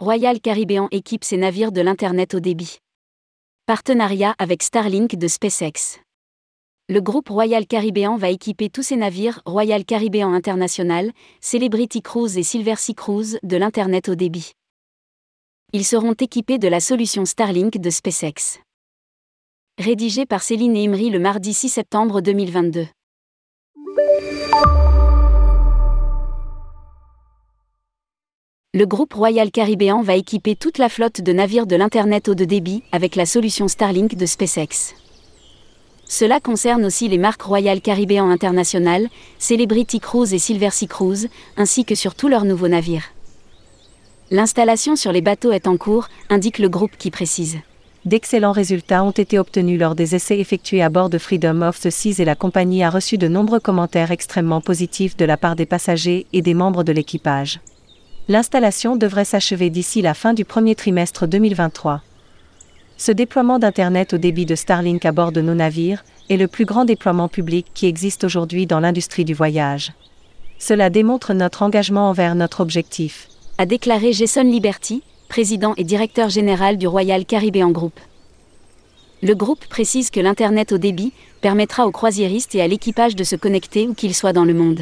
Royal Caribbean équipe ses navires de l'Internet au débit. Partenariat avec Starlink de SpaceX. Le groupe Royal Caribbean va équiper tous ses navires Royal Caribbean International, Celebrity Cruise et Silversea Cruise de l'Internet au débit. Ils seront équipés de la solution Starlink de SpaceX. Rédigé par Céline Imri le mardi 6 septembre 2022. Le groupe Royal Caribbean va équiper toute la flotte de navires de l'Internet haut de débit avec la solution Starlink de SpaceX. Cela concerne aussi les marques Royal Caribbean International, Celebrity Cruise et Silversea Cruise, ainsi que sur tous leurs nouveaux navires. L'installation sur les bateaux est en cours, indique le groupe qui précise. D'excellents résultats ont été obtenus lors des essais effectués à bord de Freedom of the Seas et la compagnie a reçu de nombreux commentaires extrêmement positifs de la part des passagers et des membres de l'équipage. L'installation devrait s'achever d'ici la fin du premier trimestre 2023. Ce déploiement d'Internet au débit de Starlink à bord de nos navires est le plus grand déploiement public qui existe aujourd'hui dans l'industrie du voyage. Cela démontre notre engagement envers notre objectif. A déclaré Jason Liberty, président et directeur général du Royal Caribbean Group. Le groupe précise que l'Internet au débit permettra aux croisiéristes et à l'équipage de se connecter où qu'ils soient dans le monde.